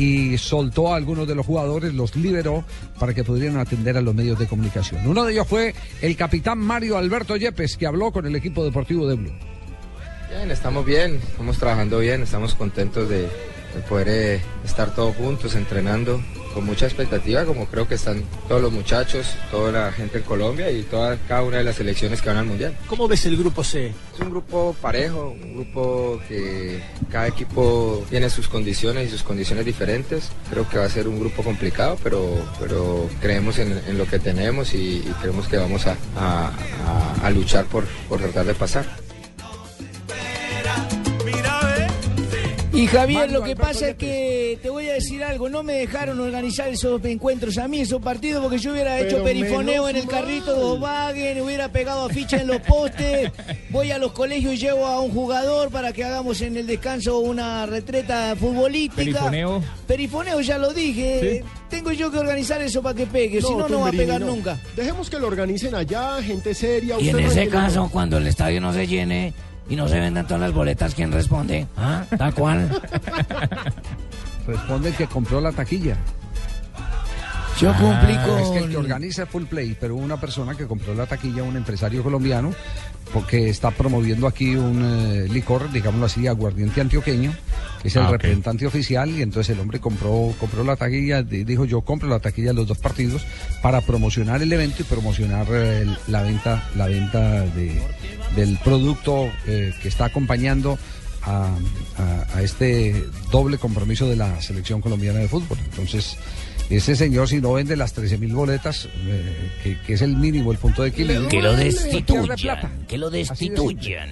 Y soltó a algunos de los jugadores, los liberó para que pudieran atender a los medios de comunicación. Uno de ellos fue el capitán Mario Alberto Yepes, que habló con el equipo deportivo de Blue. Bien, estamos bien, estamos trabajando bien, estamos contentos de, de poder eh, estar todos juntos, entrenando con mucha expectativa, como creo que están todos los muchachos, toda la gente en Colombia y toda cada una de las selecciones que van al Mundial. ¿Cómo ves el grupo C? Es un grupo parejo, un grupo que cada equipo tiene sus condiciones y sus condiciones diferentes. Creo que va a ser un grupo complicado, pero, pero creemos en, en lo que tenemos y, y creemos que vamos a, a- a- a luchar por, por tratar de pasar. Y Javier, lo que pasa es que te voy a decir algo, no me dejaron organizar esos encuentros a mí, esos partidos, porque yo hubiera hecho Pero perifoneo en el mal. carrito de Volkswagen, hubiera pegado afiches en los postes, voy a los colegios y llevo a un jugador para que hagamos en el descanso una retreta futbolística. Perifoneo. Perifoneo, ya lo dije. Tengo yo que organizar eso para que pegue, si no, no va a pegar no. nunca. Dejemos que lo organicen allá, gente seria. Y en usted ese caso, cuando el estadio no se llene y no se vendan todas las boletas, ¿quién responde? ¿Ah? Tal cual. Responde el que compró la taquilla. Yo cumplí Ah, Es que el que con... organiza Full Play, pero una persona que compró la taquilla, un empresario colombiano, porque está promoviendo aquí un eh, licor, digámoslo así, aguardiente antioqueño, que es el Ah, representante oficial, y entonces el hombre compró, compró la taquilla, di- dijo yo compro la taquilla de los dos partidos para promocionar el evento y promocionar eh, la venta, la venta de, del producto eh, que está acompañando a, a- a este doble compromiso de la selección colombiana de fútbol. Entonces, ese señor, si no vende las 13 mil boletas, eh, que, que es el mínimo, el punto de equilibrio, Que lo destituyan. Que lo destituyan.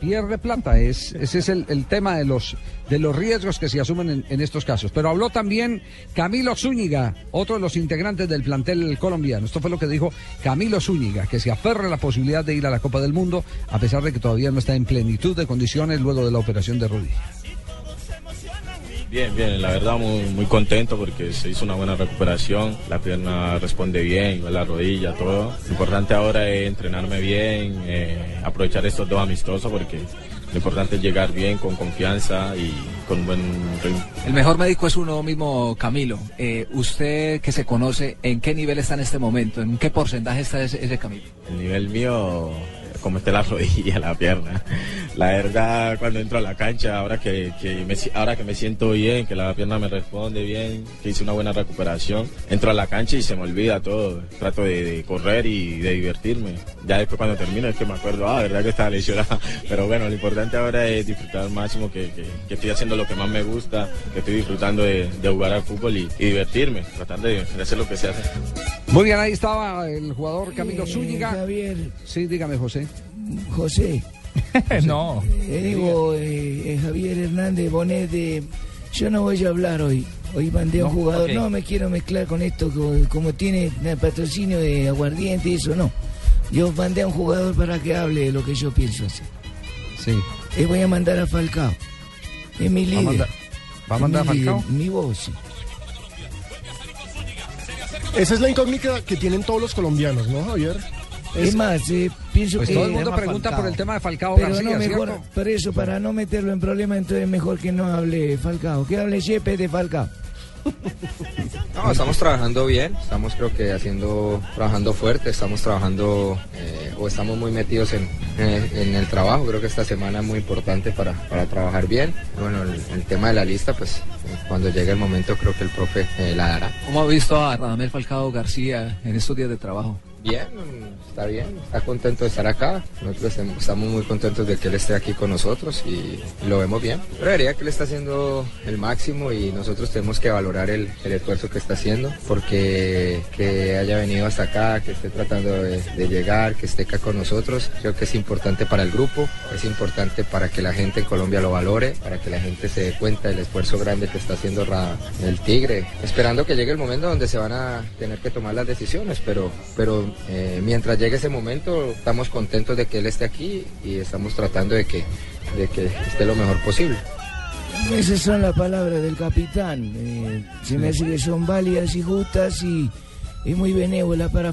Pierde plata. Es, ese es el, el tema de los, de los riesgos que se asumen en, estos casos. Pero habló también Camilo Zúñiga, otro de los integrantes del plantel colombiano. Esto fue lo que dijo Camilo Zúñiga, que se aferra a la posibilidad de ir a la Copa del Mundo, a pesar de que todavía no está en plenitud de condiciones luego de la operación de rodilla. Bien, bien, la verdad muy, muy contento porque se hizo una buena recuperación, la pierna responde bien, la rodilla, todo. Lo importante ahora es entrenarme bien, eh, aprovechar estos dos amistosos porque lo importante es llegar bien, con confianza y con buen ritmo. El mejor médico es uno mismo, Camilo. Eh, usted que se conoce, ¿en qué nivel está en este momento? ¿En qué porcentaje está ese, ese Camilo? El nivel mío, como está la rodilla, la pierna. La verdad, cuando entro a la cancha, ahora que, que me, ahora que me siento bien, que la pierna me responde bien, que hice una buena recuperación, entro a la cancha y se me olvida todo. Trato de, correr y de divertirme. Ya después cuando termino es que me acuerdo, ah, verdad que estaba lesionado. Pero bueno, lo importante ahora es disfrutar al máximo, que, que- estoy haciendo lo que más me gusta, que estoy disfrutando de, jugar al fútbol y, divertirme, tratar de, de hacer lo que se hace. Muy bien, ahí estaba el jugador Camilo Eh, Zúñiga. Javier, Sí, dígame, José. José. no. Eh, digo, eh, eh, Javier Hernández Bonet, de- yo no voy a hablar hoy. Hoy mandé a un jugador, no me quiero mezclar con esto, co- como, tiene el patrocinio de aguardiente y eso, no. Yo mandé a un jugador para que hable de lo que yo pienso hacer. Sí. Y voy a mandar a Falcao. Es mi ¿Va a líder. mandar, ¿va a, mandar a líder, Falcao? Mi voz, sí. Esa es la incógnita que tienen todos los colombianos, ¿no, Javier? Es más, eh, pienso Pues que... todo el mundo pregunta Falcao. por el tema de Falcao Pero García, no, mejor, ¿cierto? por eso, para no meterlo en problemas, entonces mejor que no hable Falcao. Que hable Yepes de Falcao. No, estamos trabajando bien, estamos creo que haciendo, trabajando fuerte, estamos trabajando eh, o estamos muy metidos en, en- en el trabajo, creo que esta semana es muy importante para, para trabajar bien. Bueno, el, tema de la lista, pues eh, cuando llegue el momento creo que el profe eh, la dará. ¿Cómo ha visto a Radamel Falcao García en estos días de trabajo? Bien, está bien, está contento de estar acá. Nosotros estem- estamos muy contentos de que él esté aquí con nosotros y lo vemos bien. Pero diría que él está haciendo el máximo y nosotros tenemos que valorar el, el esfuerzo que está haciendo porque que haya venido hasta acá, que esté tratando de, de llegar, que esté acá con nosotros, creo que es importante para el grupo, es importante para que la gente en Colombia lo valore, para que la gente se dé cuenta del esfuerzo grande que está haciendo Ra- el Tigre, esperando que llegue el momento donde se van a tener que tomar las decisiones, pero, pero eh, mientras llegue ese momento estamos contentos de que él esté aquí y estamos tratando de que, de que esté lo mejor posible. Esas son las palabras del capitán. Eh, se me hace que son válidas y justas y, y muy benévolas para